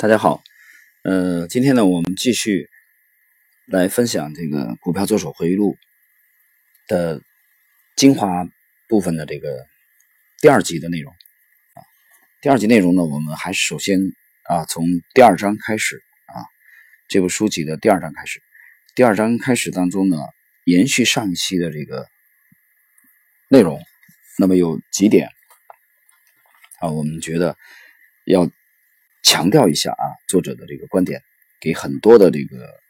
大家好，呃，今天呢，我们继续来分享这个股票作手回忆录的精华部分的这个第二集的内容啊。第二集内容呢，我们还是首先啊，从第二章开始啊，这部书籍的第二章开始。第二章开始当中呢，延续上一期的这个内容，那么有几点啊，我们觉得要。强调一下啊，作者的这个观点，给很多的这个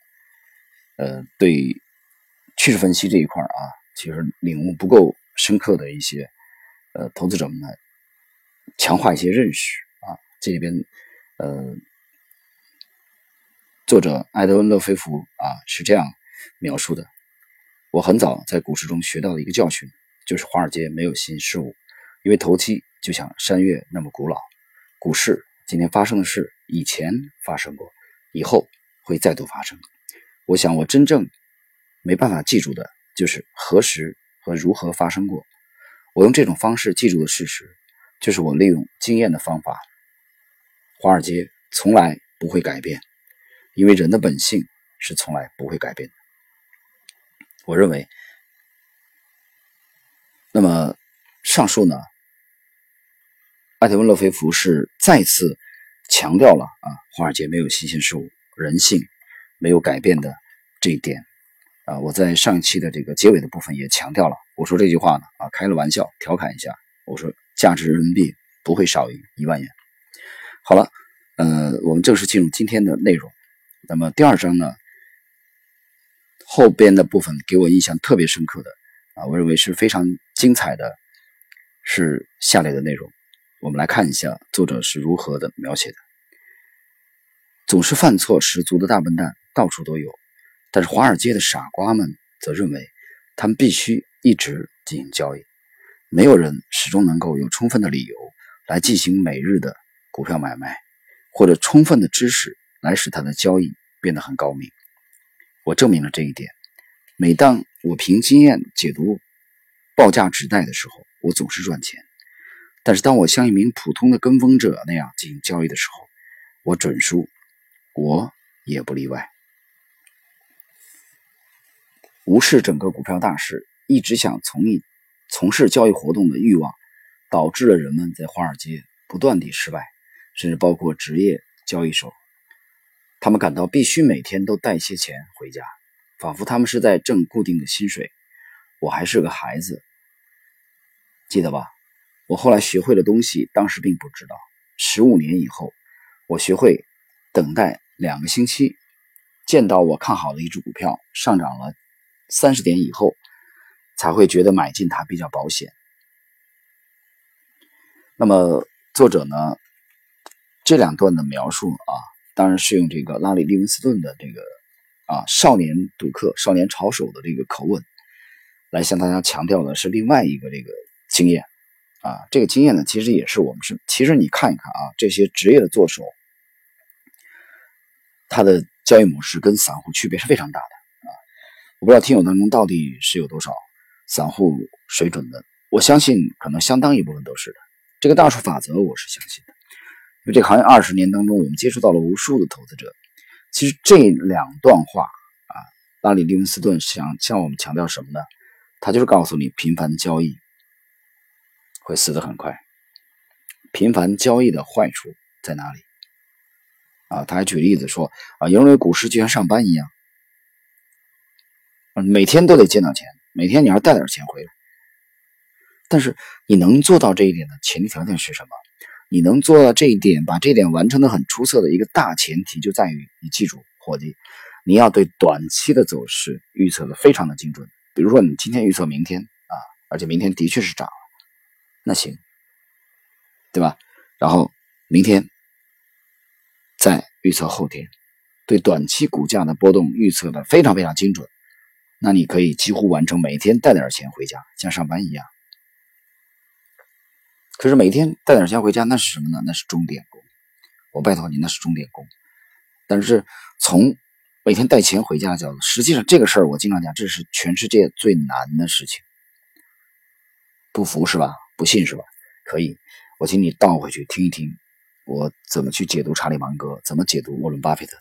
呃对趋势分析这一块啊，其实领悟不够深刻的一些呃投资者们呢，强化一些认识啊。这里边呃，作者埃德温·勒菲弗啊是这样描述的：我很早在股市中学到的一个教训，就是华尔街没有新事物，因为投机就像山岳那么古老，股市。今天发生的事，以前发生过，以后会再度发生。我想，我真正没办法记住的，就是何时和如何发生过。我用这种方式记住的事实，就是我利用经验的方法。华尔街从来不会改变，因为人的本性是从来不会改变的。我认为，那么上述呢？艾特温·勒菲弗是再次强调了啊，华尔街没有新鲜事物，人性没有改变的这一点啊。我在上一期的这个结尾的部分也强调了，我说这句话呢啊，开了玩笑，调侃一下，我说价值人民币不会少于一万元。好了，呃，我们正式进入今天的内容。那么第二章呢，后边的部分给我印象特别深刻的啊，我认为是非常精彩的，是下列的内容。我们来看一下作者是如何的描写的。总是犯错十足的大笨蛋到处都有，但是华尔街的傻瓜们则认为，他们必须一直进行交易。没有人始终能够有充分的理由来进行每日的股票买卖，或者充分的知识来使他的交易变得很高明。我证明了这一点。每当我凭经验解读报价指代的时候，我总是赚钱。但是，当我像一名普通的跟风者那样进行交易的时候，我准输，我也不例外。无视整个股票大势，一直想从一从事交易活动的欲望，导致了人们在华尔街不断地失败，甚至包括职业交易手。他们感到必须每天都带些钱回家，仿佛他们是在挣固定的薪水。我还是个孩子，记得吧？我后来学会的东西，当时并不知道。十五年以后，我学会等待两个星期，见到我看好的一只股票上涨了三十点以后，才会觉得买进它比较保险。那么作者呢，这两段的描述啊，当然是用这个拉里·利文斯顿的这个啊少年赌客、少年炒手的这个口吻，来向大家强调的是另外一个这个经验。啊，这个经验呢，其实也是我们是，其实你看一看啊，这些职业的做手，他的交易模式跟散户区别是非常大的啊。我不知道听友当中到底是有多少散户水准的，我相信可能相当一部分都是的。这个大数法则我是相信的，因为这个行业二十年当中，我们接触到了无数的投资者。其实这两段话啊，拉里·利文斯顿想向我们强调什么呢？他就是告诉你，频繁交易。会死得很快。频繁交易的坏处在哪里？啊，他还举例子说啊，因为股市就像上班一样，每天都得见到钱，每天你要带点钱回来。但是你能做到这一点的前提条件是什么？你能做到这一点，把这一点完成的很出色的一个大前提就在于，你记住，伙计，你要对短期的走势预测的非常的精准。比如说，你今天预测明天啊，而且明天的确是涨。那行，对吧？然后明天再预测后天，对短期股价的波动预测的非常非常精准。那你可以几乎完成每天带点钱回家，像上班一样。可是每天带点钱回家，那是什么呢？那是钟点工。我拜托你，那是钟点工。但是从每天带钱回家的角度，实际上这个事儿我经常讲，这是全世界最难的事情。不服是吧？不信是吧？可以，我请你倒回去听一听我怎么去解读查理芒格，怎么解读沃伦巴菲特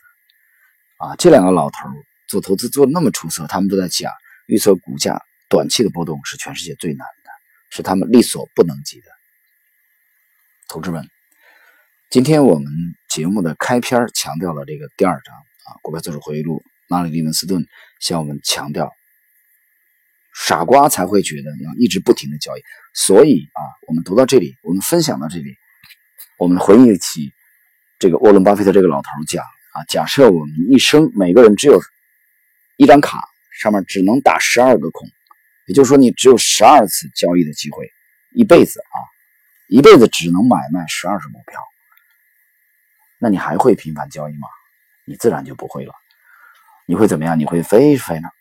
啊？这两个老头做投资做那么出色，他们都在讲预测股价短期的波动是全世界最难的，是他们力所不能及的。同志们，今天我们节目的开篇强调了这个第二章啊，《股票作手回忆录》，拉里·利文斯顿向我们强调，傻瓜才会觉得要一直不停的交易。所以啊，我们读到这里，我们分享到这里，我们回忆起这个沃伦·巴菲特这个老头讲啊，假设我们一生每个人只有一张卡，上面只能打十二个孔，也就是说你只有十二次交易的机会，一辈子啊。一辈子只能买卖十二只股票，那你还会频繁交易吗？你自然就不会了。你会怎么样？你会非非常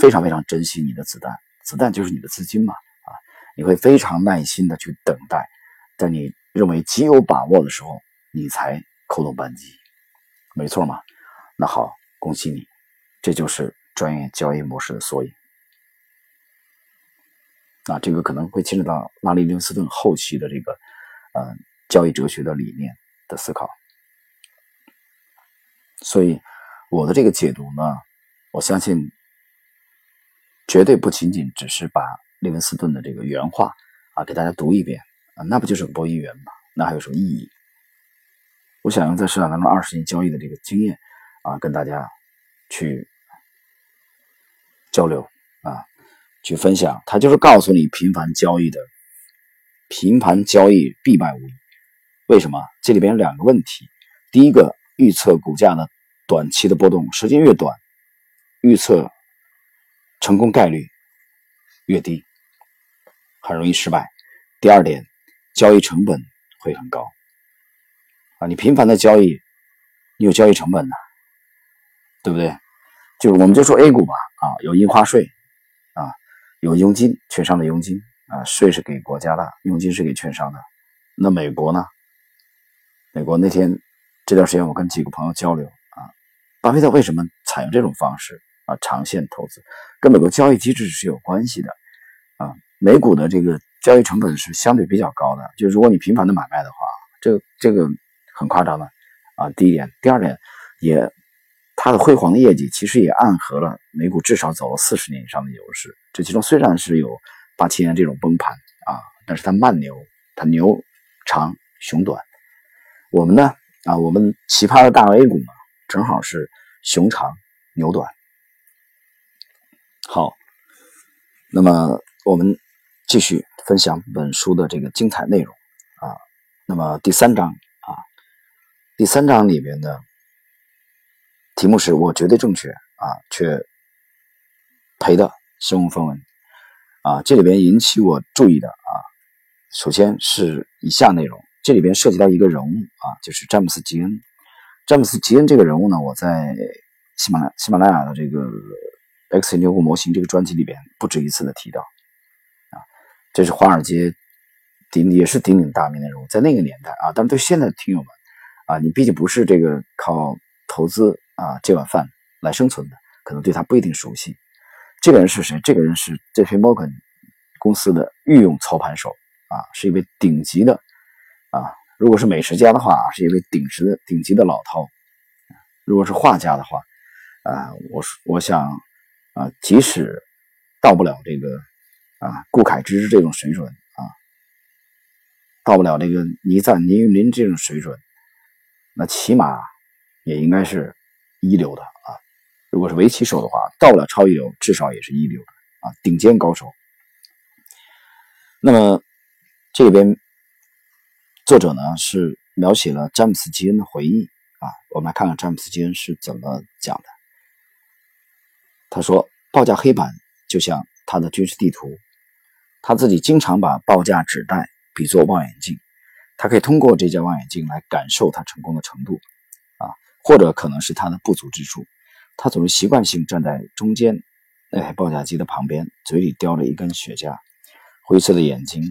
非常非常珍惜你的子弹，子弹就是你的资金嘛啊！你会非常耐心的去等待，在你认为极有把握的时候，你才扣动扳机，没错嘛？那好，恭喜你，这就是专业交易模式的缩影。啊，这个可能会牵扯到拉里·林斯顿后期的这个，呃，交易哲学的理念的思考。所以，我的这个解读呢，我相信绝对不仅仅只是把利文斯顿的这个原话啊给大家读一遍啊，那不就是播音员吗？那还有什么意义？我想用在市场当中二十年交易的这个经验啊，跟大家去交流啊。去分享，他就是告诉你频繁交易的，频繁交易必败无疑。为什么？这里边有两个问题。第一个，预测股价的短期的波动时间越短，预测成功概率越低，很容易失败。第二点，交易成本会很高啊！你频繁的交易，你有交易成本呢，对不对？就是我们就说 A 股吧，啊，有印花税啊。有佣金，券商的佣金啊，税是给国家的，佣金是给券商的。那美国呢？美国那天这段时间，我跟几个朋友交流啊，巴菲特为什么采用这种方式啊？长线投资跟美国交易机制是有关系的啊。美股的这个交易成本是相对比较高的，就如果你频繁的买卖的话，这这个很夸张的啊。第一点，第二点也。它的辉煌的业绩其实也暗合了美股至少走了四十年以上的牛市。这其中虽然是有八七年这种崩盘啊，但是它慢牛，它牛长熊短。我们呢啊，我们奇葩的大 A 股呢，正好是熊长牛短。好，那么我们继续分享本书的这个精彩内容啊。那么第三章啊，第三章里面呢。题目是我绝对正确啊，却赔的身无分文啊！这里边引起我注意的啊，首先是以下内容，这里边涉及到一个人物啊，就是詹姆斯·吉恩。詹姆斯·吉恩这个人物呢，我在喜马拉喜马拉雅的这个 X 牛股模型这个专辑里边不止一次的提到啊，这是华尔街鼎也是鼎鼎大名的人物，在那个年代啊，但是对现在的听友们啊，你毕竟不是这个靠投资。啊，这碗饭来生存的，可能对他不一定熟悉。这个人是谁？这个人是 J.P. Morgan 公司的御用操盘手啊，是一位顶级的啊。如果是美食家的话，是一位顶级的顶级的老饕。如果是画家的话，啊，我我想啊，即使到不了这个啊顾恺之这种水准啊，到不了这个倪瓒、倪云林这种水准，那起码也应该是。一流的啊，如果是围棋手的话，到不了超一流，至少也是一流的啊，顶尖高手。那么这边作者呢是描写了詹姆斯·基恩的回忆啊，我们来看看詹姆斯·基恩是怎么讲的。他说：“报价黑板就像他的军事地图，他自己经常把报价纸袋比作望远镜，他可以通过这架望远镜来感受他成功的程度。”啊或者可能是他的不足之处，他总是习惯性站在中间那台报价机的旁边，嘴里叼着一根雪茄，灰色的眼睛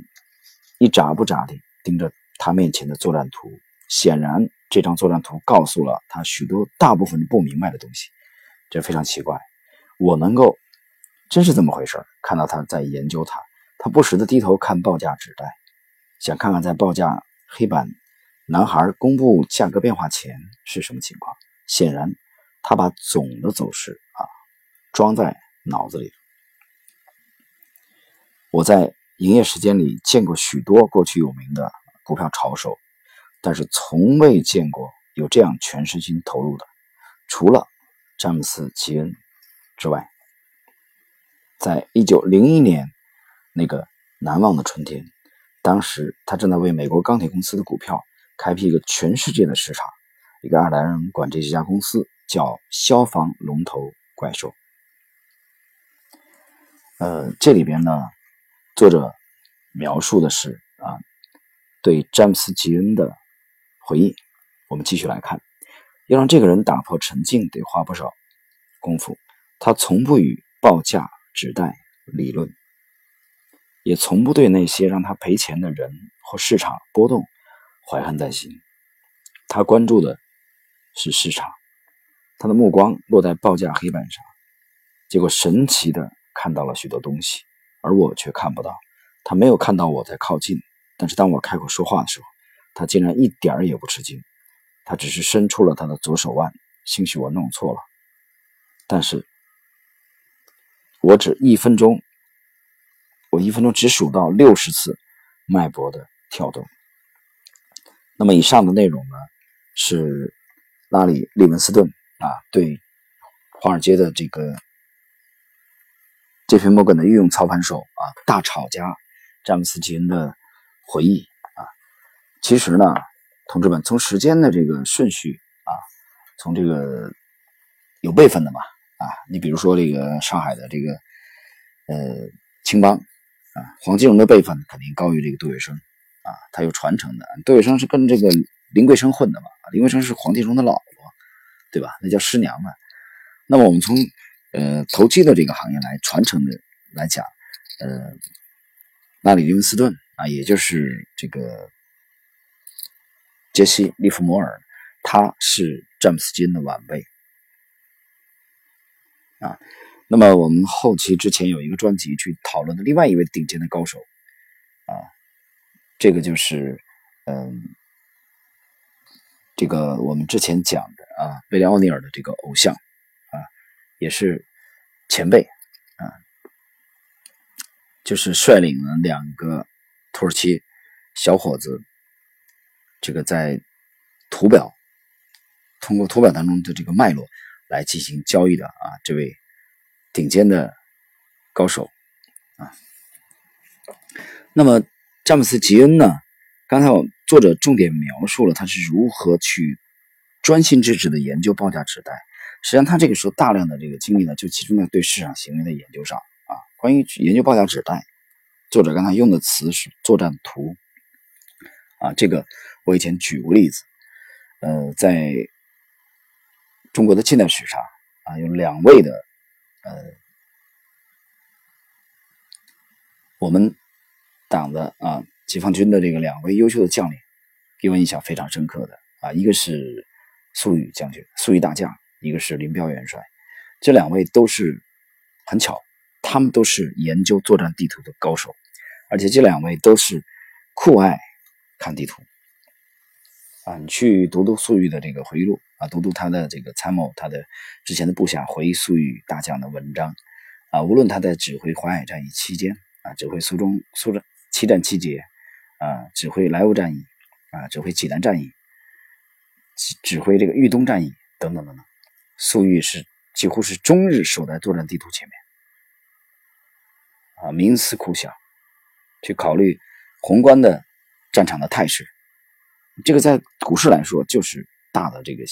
一眨不眨地盯着他面前的作战图。显然，这张作战图告诉了他许多大部分不明白的东西，这非常奇怪。我能够，真是这么回事看到他在研究它，他不时的低头看报价纸袋，想看看在报价黑板男孩公布价格变化前是什么情况？显然，他把总的走势啊装在脑子里。我在营业时间里见过许多过去有名的股票炒手，但是从未见过有这样全身心投入的，除了詹姆斯·吉恩之外。在一九零一年那个难忘的春天，当时他正在为美国钢铁公司的股票开辟一个全世界的市场。一个爱尔兰人管这家公司叫“消防龙头怪兽”。呃，这里边呢。作者描述的是啊，对詹姆斯·吉恩的回忆。我们继续来看，要让这个人打破沉静，得花不少功夫。他从不与报价指代理论，也从不对那些让他赔钱的人或市场波动怀恨在心。他关注的是市场，他的目光落在报价黑板上，结果神奇的看到了许多东西。而我却看不到，他没有看到我在靠近，但是当我开口说话的时候，他竟然一点儿也不吃惊，他只是伸出了他的左手腕。兴许我弄错了，但是我只一分钟，我一分钟只数到六十次脉搏的跳动。那么以上的内容呢，是拉里·利文斯顿啊对华尔街的这个。杰斐·摩根的御用操盘手啊，大炒家詹姆斯·吉恩的回忆啊，其实呢，同志们，从时间的这个顺序啊，从这个有辈分的嘛啊，你比如说这个上海的这个呃青帮啊，黄金荣的辈分肯定高于这个杜月笙啊，他有传承的。杜月笙是跟这个林桂生混的嘛，林桂生是黄金荣的老婆，对吧？那叫师娘嘛。那么我们从呃，投机的这个行业来传承的来讲，呃，拉里·利文斯顿啊，也就是这个杰西·利弗摩尔，他是詹姆斯·金的晚辈啊。那么我们后期之前有一个专辑去讨论的另外一位顶尖的高手啊，这个就是嗯，这个我们之前讲的啊，威廉·奥尼尔的这个偶像。啊也是前辈啊，就是率领了两个土耳其小伙子，这个在图表通过图表当中的这个脉络来进行交易的啊，这位顶尖的高手啊。那么詹姆斯·吉恩呢？刚才我作者重点描述了他是如何去专心致志的研究报价纸带。实际上，他这个时候大量的这个精力呢，就集中在对市场行为的研究上啊。关于研究报价纸带，作者刚才用的词是作战图啊。这个我以前举过例子，呃，在中国的近代史上啊，有两位的呃，我们党的啊解放军的这个两位优秀的将领，给我印象非常深刻的啊，一个是粟裕将军，粟裕大将。一个是林彪元帅，这两位都是很巧，他们都是研究作战地图的高手，而且这两位都是酷爱看地图啊！你去读读粟裕的这个回忆录啊，读读他的这个参谋，他的之前的部下回忆粟裕大将的文章啊，无论他在指挥淮海战役期间啊，指挥苏中苏战七战七捷啊，指挥莱芜战役啊，指挥济南战役，指挥这个豫东战役等等等等。粟裕是几乎是终日守在作战地图前面，啊，冥思苦想，去考虑宏观的战场的态势。这个在股市来说，就是大的这个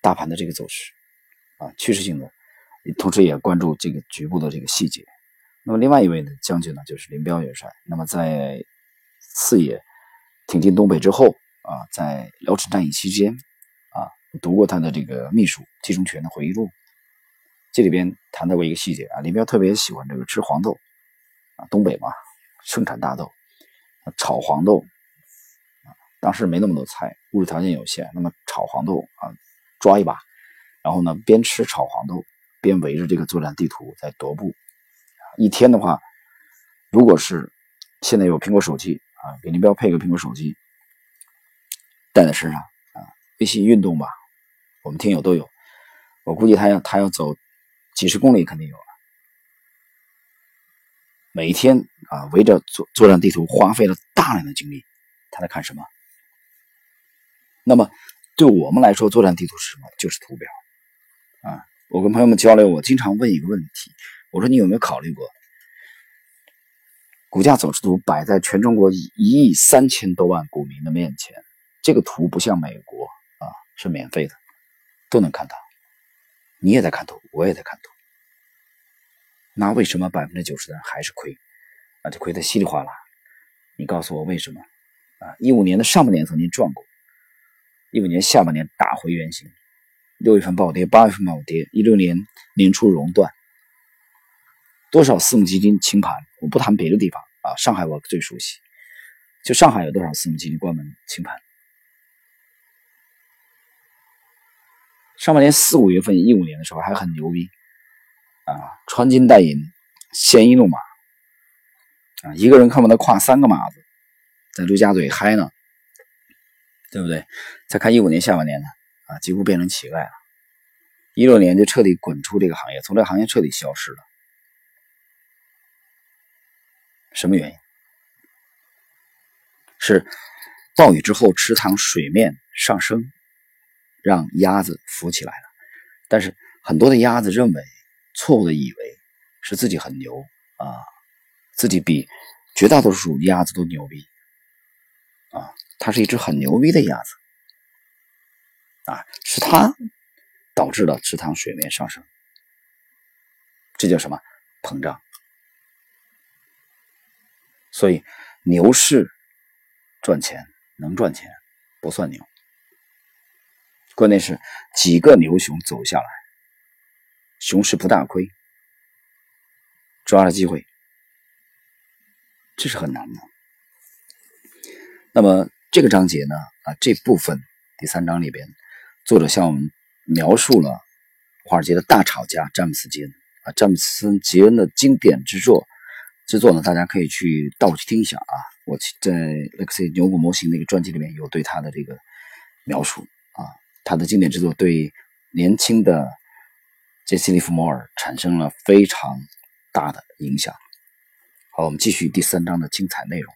大盘的这个走势，啊，趋势性的，同时也关注这个局部的这个细节。那么，另外一位呢，将军呢，就是林彪元帅。那么，在四野挺进东北之后，啊，在辽沈战役期间啊。读过他的这个秘书季中全的回忆录，这里边谈到过一个细节啊，林彪特别喜欢这个吃黄豆啊，东北嘛盛产大豆，炒黄豆，当时没那么多菜，物质条件有限，那么炒黄豆啊，抓一把，然后呢边吃炒黄豆边围着这个作战地图在踱步，一天的话，如果是现在有苹果手机啊，给林彪配个苹果手机，带在身上啊。微信运动吧，我们听友都有，我估计他要他要走几十公里肯定有了。每天啊，围着作作战地图花费了大量的精力，他在看什么？那么对我们来说，作战地图是什么？就是图表啊。我跟朋友们交流，我经常问一个问题，我说你有没有考虑过，股价走势图摆在全中国一亿三千多万股民的面前，这个图不像美国啊，是免费的，都能看到，你也在看图，我也在看图。那为什么百分之九十的人还是亏？那就亏得稀里哗啦。你告诉我为什么？啊，一五年的上半年曾经赚过，一五年下半年打回原形，六月份暴跌，八月份暴跌，一六年年初熔断，多少私募基金清盘？我不谈别的地方啊，上海我最熟悉，就上海有多少私募基金关门清盘？上半年四五月份一五年的时候还很牛逼。啊，穿金戴银，鲜衣怒马，啊，一个人看不得跨三个马子，在陆家嘴嗨呢，对不对？再看一五年下半年呢，啊，几乎变成乞丐了。一六年就彻底滚出这个行业，从这个行业彻底消失了。什么原因？是暴雨之后池塘水面上升，让鸭子浮起来了。但是很多的鸭子认为。错误的以为是自己很牛啊，自己比绝大多数鸭子都牛逼啊，它是一只很牛逼的鸭子啊，是它导致了池塘水面上升，这叫什么膨胀？所以牛市赚钱能赚钱不算牛，关键是几个牛熊走下来。熊市不大亏，抓了机会，这是很难的。那么这个章节呢？啊，这部分第三章里边，作者向我们描述了华尔街的大炒家詹姆斯·吉恩啊，詹姆斯·吉恩的经典之作。之作呢，大家可以去倒去听一下啊。我在 Lexi 牛股模型那个专辑里面有对他的这个描述啊，他的经典之作对年轻的。杰西·利弗摩尔产生了非常大的影响。好，我们继续第三章的精彩内容。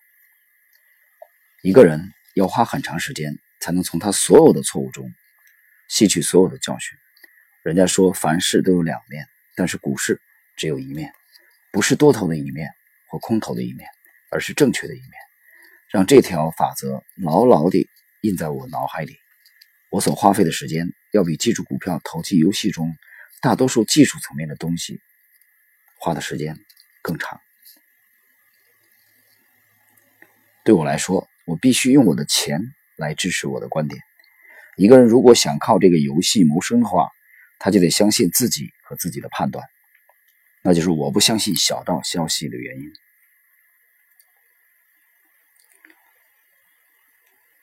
一个人要花很长时间才能从他所有的错误中吸取所有的教训。人家说凡事都有两面，但是股市只有一面，不是多头的一面或空头的一面，而是正确的一面。让这条法则牢牢地印在我脑海里。我所花费的时间要比记住股票投机游戏中。大多数技术层面的东西花的时间更长。对我来说，我必须用我的钱来支持我的观点。一个人如果想靠这个游戏谋生的话，他就得相信自己和自己的判断，那就是我不相信小道消息的原因。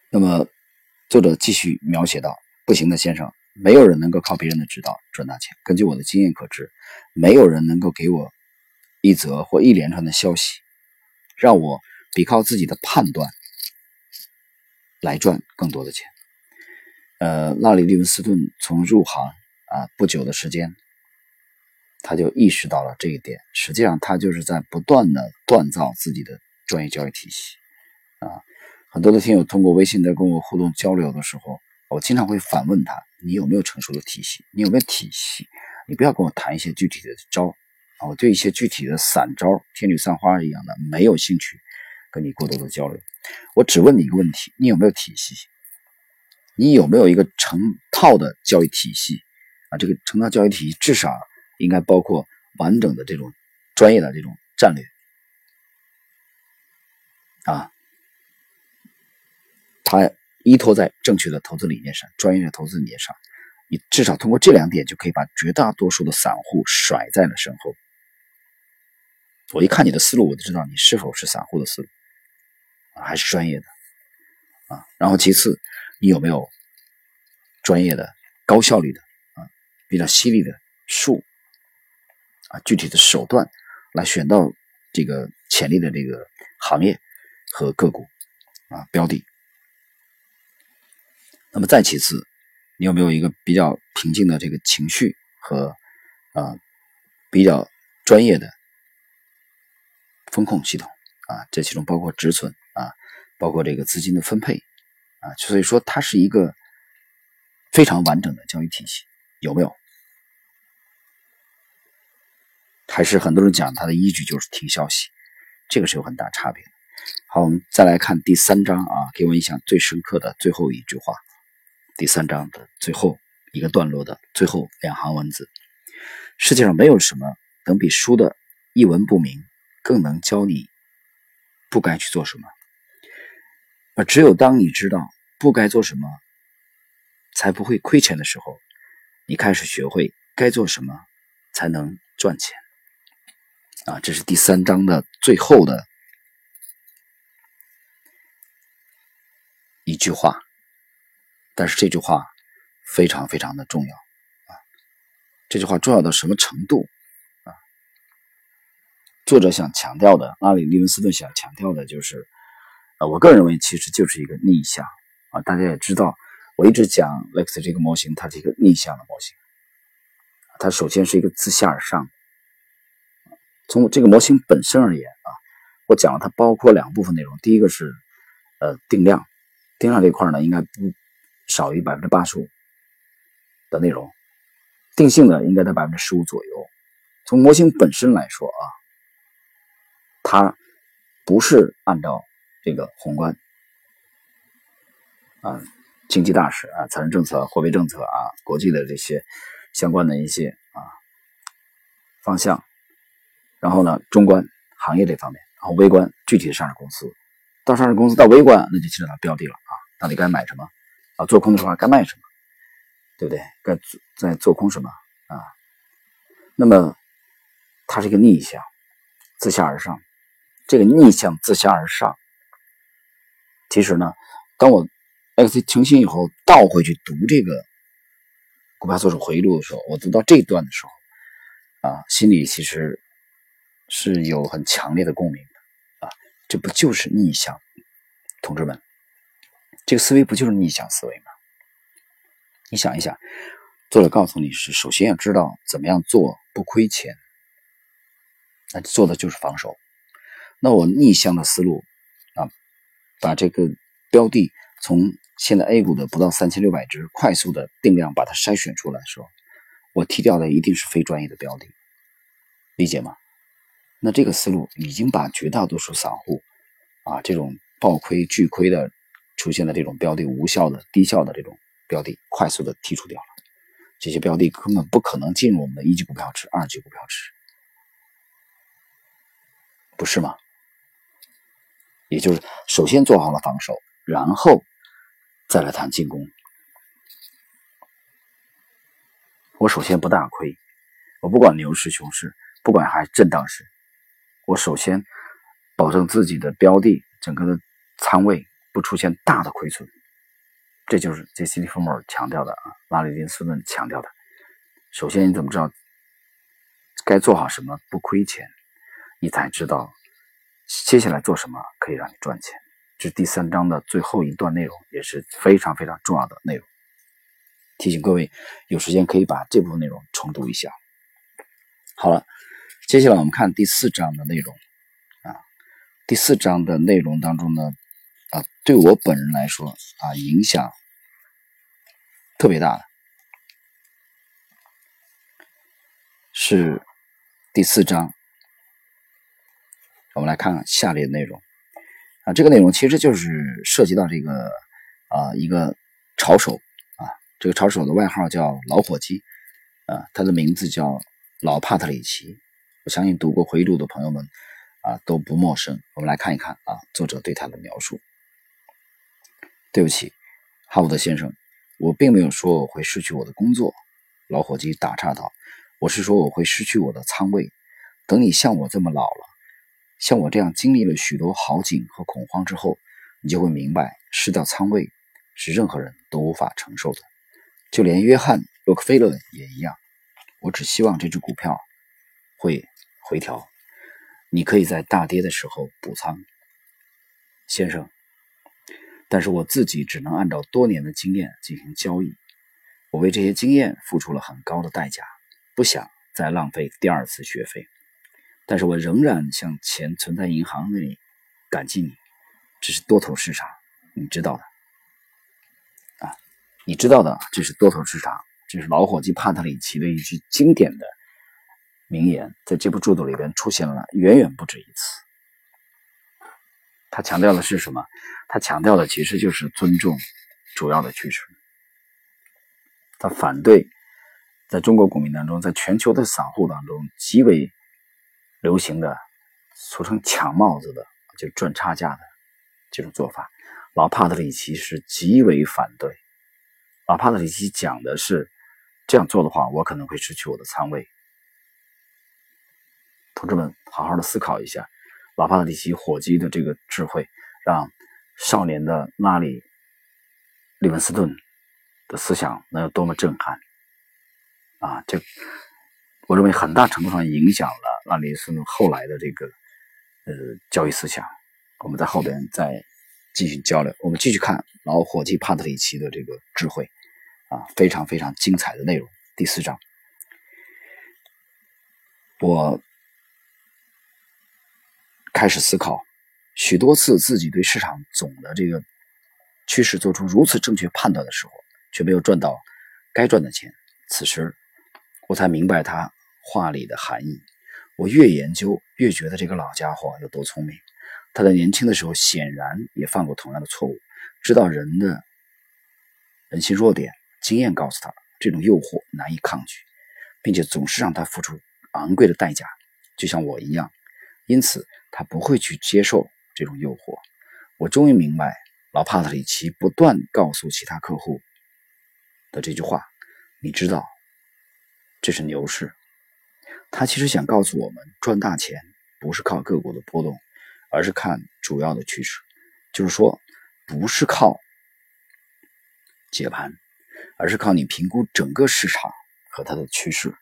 那么，作者继续描写到：“不行的，先生。”没有人能够靠别人的指导赚大钱。根据我的经验可知，没有人能够给我一则或一连串的消息，让我比靠自己的判断来赚更多的钱。呃，拉里·利文斯顿从入行啊不久的时间，他就意识到了这一点。实际上，他就是在不断的锻造自己的专业交易体系啊。很多的听友通过微信在跟我互动交流的时候。我经常会反问他：“你有没有成熟的体系？你有没有体系？你不要跟我谈一些具体的招啊！我对一些具体的散招、天女散花一样的没有兴趣跟你过多的交流。我只问你一个问题：你有没有体系？你有没有一个成套的交易体系啊？这个成套交易体系至少应该包括完整的这种专业的这种战略啊，他。”依托在正确的投资理念上，专业的投资理念上，你至少通过这两点就可以把绝大多数的散户甩在了身后。我一看你的思路，我就知道你是否是散户的思路，还是专业的啊。然后其次，你有没有专业的、高效率的啊、比较犀利的术啊、具体的手段来选到这个潜力的这个行业和个股啊标的。那么再其次，你有没有一个比较平静的这个情绪和啊比较专业的风控系统啊？这其中包括止损啊，包括这个资金的分配啊，所以说它是一个非常完整的交易体系，有没有？还是很多人讲它的依据就是听消息，这个是有很大差别的。好，我们再来看第三章啊，给我印象最深刻的最后一句话，第三章的最后一个段落的最后两行文字：世界上没有什么能比书的一文不名更能教你不该去做什么，而只有当你知道不该做什么，才不会亏钱的时候，你开始学会该做什么才能赚钱。啊，这是第三章的最后的一句话，但是这句话非常非常的重要啊！这句话重要到什么程度啊？作者想强调的，阿里·利文斯顿想强调的就是，啊，我个人认为其实就是一个逆向啊。大家也知道，我一直讲 Lex 这个模型，它是一个逆向的模型，它首先是一个自下而上。从这个模型本身而言啊，我讲了它包括两部分内容。第一个是呃定量，定量这块呢应该不少于百分之八十五的内容，定性呢应该在百分之十五左右。从模型本身来说啊，它不是按照这个宏观啊经济大势啊财政政策、货币政策啊国际的这些相关的一些啊方向。然后呢，中观行业这方面，然后微观具体的上市公司，到上市公司到微观，那就牵扯到标的了啊，到底该买什么啊？做空的话该卖什么，对不对？该在做空什么啊？那么它是一个逆向，自下而上，这个逆向自下而上，其实呢，当我 X 成型以后倒回去读这个股票做手回忆录的时候，我读到这一段的时候啊，心里其实。是有很强烈的共鸣的啊！这不就是逆向，同志们，这个思维不就是逆向思维吗？你想一想，作者告诉你是首先要知道怎么样做不亏钱，那做的就是防守。那我逆向的思路，把这个标的从现在 A 股的不到三千六百只快速的定量把它筛选出来的时候，我踢掉的一定是非专业的标的，理解吗？那这个思路已经把绝大多数散户啊，这种暴亏巨亏的出现的这种标的无效的低效的这种标的，快速的剔除掉了。这些标的根本不可能进入我们的一级股票池、二级股票池，不是吗？也就是首先做好了防守，然后再来谈进攻。我首先不大亏，我不管牛市熊市，不管还是震荡市。我首先保证自己的标的整个的仓位不出现大的亏损，这就是杰西·利弗莫尔强调的啊，拉里·林斯顿强调的。首先，你怎么知道该做好什么不亏钱？你才知道接下来做什么可以让你赚钱。这是第三章的最后一段内容，也是非常非常重要的内容。提醒各位，有时间可以把这部分内容重读一下。好了。接下来我们看第四章的内容啊，第四章的内容当中呢，啊，对我本人来说啊，影响特别大的是第四章。我们来看下列内容啊，这个内容其实就是涉及到这个啊一个炒手啊，这个炒手的外号叫老伙计啊，他的名字叫老帕特里奇。我相信读过回忆录的朋友们啊都不陌生。我们来看一看啊，作者对他的描述。对不起，哈伍德先生，我并没有说我会失去我的工作。老伙计打岔道：“我是说我会失去我的仓位。等你像我这么老了，像我这样经历了许多好景和恐慌之后，你就会明白，失掉仓位是任何人都无法承受的，就连约翰·洛克菲勒也一样。我只希望这只股票会。”回调，你可以在大跌的时候补仓，先生。但是我自己只能按照多年的经验进行交易。我为这些经验付出了很高的代价，不想再浪费第二次学费。但是我仍然向钱存在银行那里感激你。这是多头市场，你知道的啊，你知道的，这是多头市场。这是老伙计帕特里奇的一句经典的名言，在这部著作里边出现了远远不止一次。他强调的是什么？他强调的其实就是尊重主要的趋势。他反对在中国股民当中，在全球的散户当中极为流行的俗称“抢帽子”的，就赚差价的这种做法。老帕特里奇是极为反对。老帕特里奇讲的是。这样做的话，我可能会失去我的仓位。同志们，好好的思考一下，老帕特里奇火鸡的这个智慧，让少年的拉里·利文斯顿的思想能有多么震撼啊！这我认为很大程度上影响了拉里·斯后来的这个呃交易思想。我们在后边再继续交流。我们继续看老伙计帕特里奇的这个智慧。啊，非常非常精彩的内容。第四章，我开始思考，许多次自己对市场总的这个趋势做出如此正确判断的时候，却没有赚到该赚的钱。此时，我才明白他话里的含义。我越研究，越觉得这个老家伙有多聪明。他在年轻的时候显然也犯过同样的错误，知道人的人性弱点。经验告诉他，这种诱惑难以抗拒，并且总是让他付出昂贵的代价，就像我一样。因此，他不会去接受这种诱惑。我终于明白，老帕特里奇不断告诉其他客户的这句话：“你知道，这是牛市。”他其实想告诉我们，赚大钱不是靠个股的波动，而是看主要的趋势，就是说，不是靠解盘。而是靠你评估整个市场和它的趋势。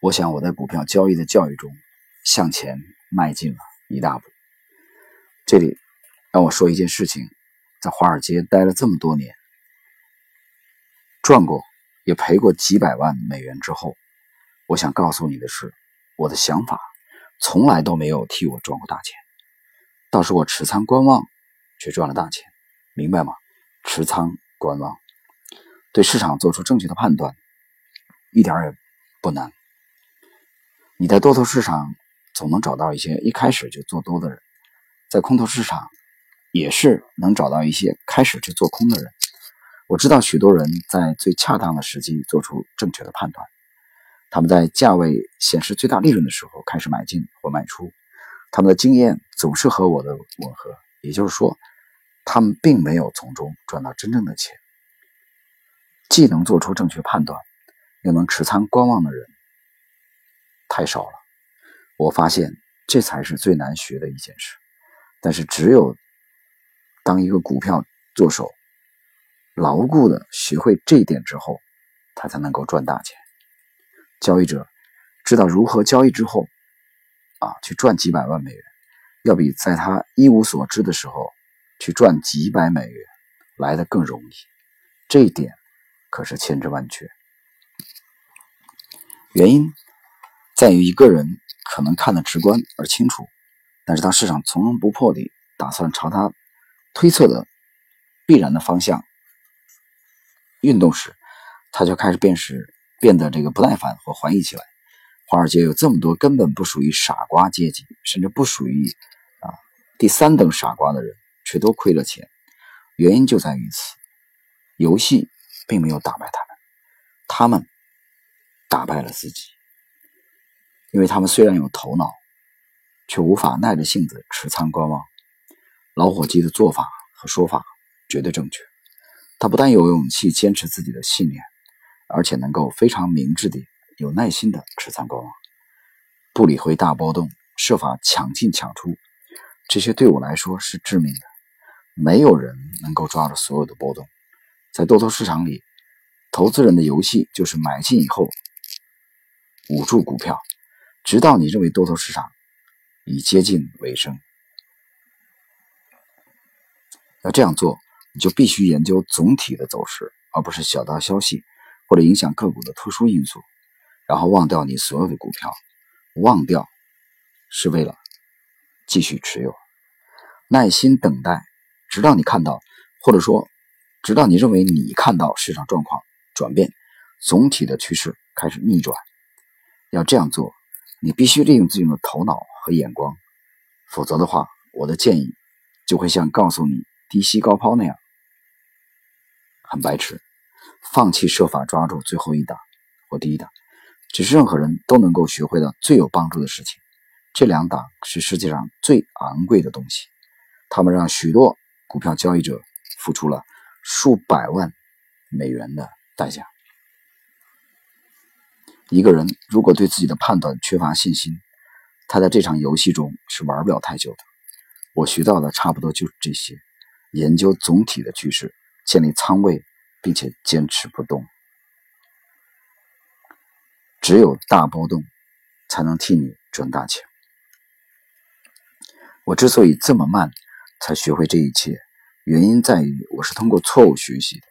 我想我在股票交易的教育中向前迈进了一大步。这里让我说一件事情：在华尔街待了这么多年，赚过也赔过几百万美元之后，我想告诉你的是，我的想法从来都没有替我赚过大钱。倒是我持仓观望，却赚了大钱，明白吗？持仓观望。对市场做出正确的判断，一点也不难。你在多头市场总能找到一些一开始就做多的人，在空头市场也是能找到一些开始就做空的人。我知道许多人在最恰当的时机做出正确的判断，他们在价位显示最大利润的时候开始买进或卖出，他们的经验总是和我的吻合，也就是说，他们并没有从中赚到真正的钱。既能做出正确判断，又能持仓观望的人太少了。我发现这才是最难学的一件事。但是，只有当一个股票做手牢固的学会这一点之后，他才能够赚大钱。交易者知道如何交易之后，啊，去赚几百万美元，要比在他一无所知的时候去赚几百美元来的更容易。这一点。可是千真万确，原因在于一个人可能看得直观而清楚，但是当市场从容不迫地打算朝他推测的必然的方向运动时，他就开始变识变得这个不耐烦或怀疑起来。华尔街有这么多根本不属于傻瓜阶级，甚至不属于啊第三等傻瓜的人，却都亏了钱，原因就在于此，游戏。并没有打败他们，他们打败了自己，因为他们虽然有头脑，却无法耐着性子持仓观望。老伙计的做法和说法绝对正确，他不但有勇气坚持自己的信念，而且能够非常明智的、有耐心的持仓观望，不理会大波动，设法抢进抢出。这些对我来说是致命的。没有人能够抓住所有的波动。在多头市场里，投资人的游戏就是买进以后捂住股票，直到你认为多头市场已接近尾声。要这样做，你就必须研究总体的走势，而不是小道消息或者影响个股的特殊因素，然后忘掉你所有的股票。忘掉是为了继续持有，耐心等待，直到你看到，或者说直到你认为你看到市场状况转变，总体的趋势开始逆转。要这样做，你必须利用自己的头脑和眼光，否则的话，我的建议就会像告诉你低吸高抛那样，很白痴，放弃设法抓住最后一档或第一档。这是任何人都能够学会的最有帮助的事情。这两档是世界上最昂贵的东西，他们让许多股票交易者付出了数百万美元的代价。一个人如果对自己的判断缺乏信心，他在这场游戏中是玩不了太久的。我学到的差不多就是这些：研究总体的趋势，建立仓位，并且坚持不动。只有大波动，才能替你赚大钱。我之所以这么慢才学会这一切，原因在于我是通过错误学习的。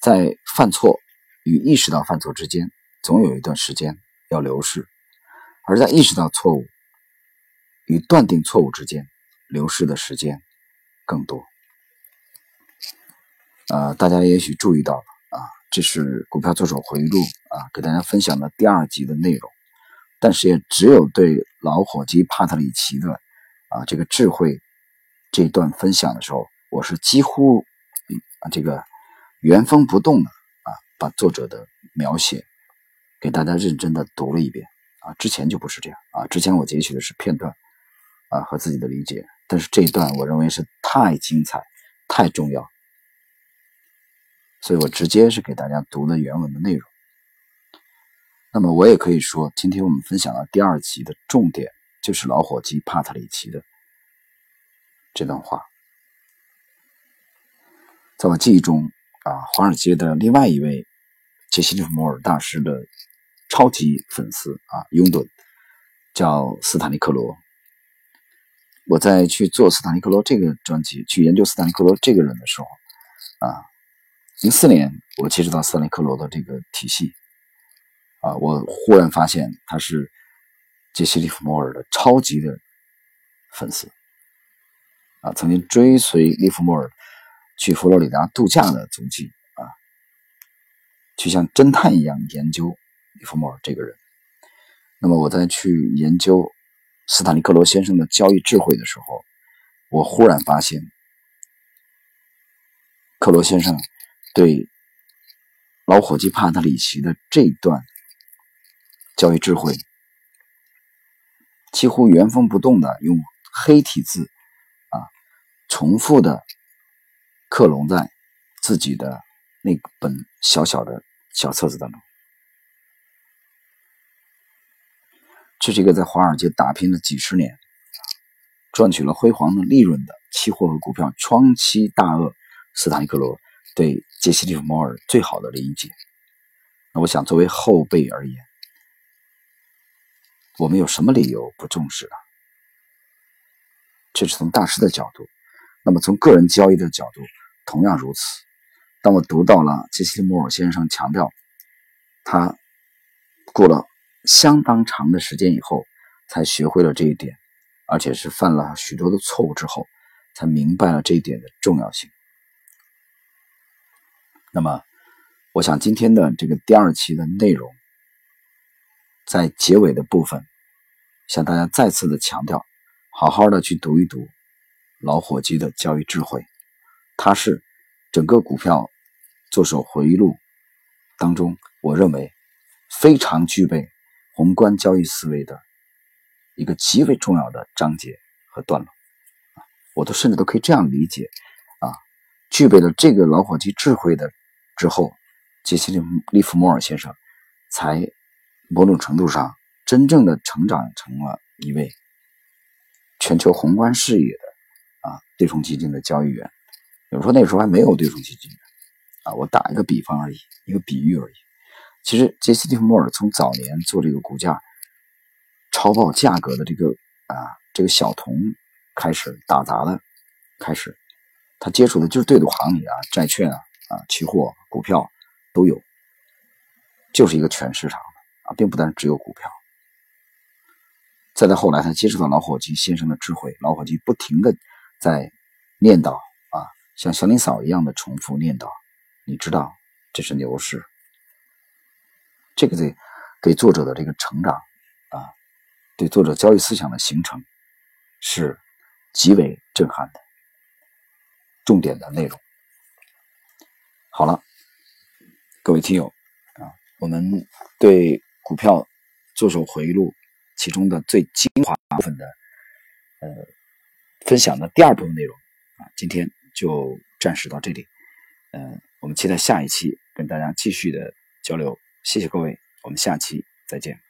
在犯错与意识到犯错之间，总有一段时间要流逝；而在意识到错误与断定错误之间，流逝的时间更多。呃，大家也许注意到了啊。这是股票作手回忆录啊，给大家分享的第二集的内容。但是也只有对老伙计帕特里奇的啊这个智慧这段分享的时候，我是几乎啊这个原封不动的啊把作者的描写给大家认真的读了一遍啊。之前就不是这样啊，之前我截取的是片段啊和自己的理解，但是这一段我认为是太精彩、太重要。所以我直接是给大家读的原文的内容。那么我也可以说，今天我们分享的第二集的重点就是老伙计帕特里奇的这段话。在我记忆中啊，华尔街的另外一位杰西·利弗摩尔大师的超级粉丝啊，拥趸叫斯坦利·克罗。我在去做斯坦利·克罗这个专辑，去研究斯坦利·克罗这个人的时候啊。零四年，我接触到斯坦利·克罗的这个体系，啊，我忽然发现他是杰西·利弗莫尔的超级的粉丝，啊，曾经追随利弗莫尔去佛罗里达度假的足迹，啊，去像侦探一样研究利弗莫尔这个人。那么我在去研究斯坦利·克罗先生的交易智慧的时候，我忽然发现克罗先生。对老伙计帕特里奇的这段教育智慧，几乎原封不动的用黑体字啊，重复的克隆在自己的那本小小的小册子当中。这是一个在华尔街打拼了几十年，赚取了辉煌的利润的期货和股票双栖大鳄斯坦尼克罗。对杰西·利弗摩尔最好的理解。那我想，作为后辈而言，我们有什么理由不重视呢？这是从大师的角度。那么从个人交易的角度，同样如此。当我读到了杰西·利弗摩尔先生强调，他过了相当长的时间以后，才学会了这一点，而且是犯了许多的错误之后，才明白了这一点的重要性。那么，我想今天的这个第二期的内容，在结尾的部分，向大家再次的强调，好好的去读一读老伙计的交易智慧，它是整个股票做手回忆录当中，我认为非常具备宏观交易思维的一个极为重要的章节和段落，我都甚至都可以这样理解，啊，具备了这个老伙计智慧的。之后，杰西·利利弗莫尔先生才某种程度上真正的成长成了一位全球宏观视野的啊对冲基金的交易员。有人说那时候还没有对冲基金啊，我打一个比方而已，一个比喻而已。其实杰西·利弗莫尔从早年做这个股价超报价格的这个啊这个小童开始打杂的开始，他接触的就是对赌行里啊，债券啊、啊期货、股票都有，就是一个全市场的啊，并不单只有股票。再到后来，他接触到老伙计先生的智慧，老伙计不停的在念叨啊，像祥林嫂一样的重复念叨，你知道这是牛市，这个对对作者的这个成长啊，对作者交易思想的形成是极为震撼的。重点的内容。好了，各位听友啊，我们对股票做手回忆录其中的最精华部分的呃分享的第二部分内容啊，今天就暂时到这里。嗯，我们期待下一期跟大家继续的交流。谢谢各位，我们下期再见。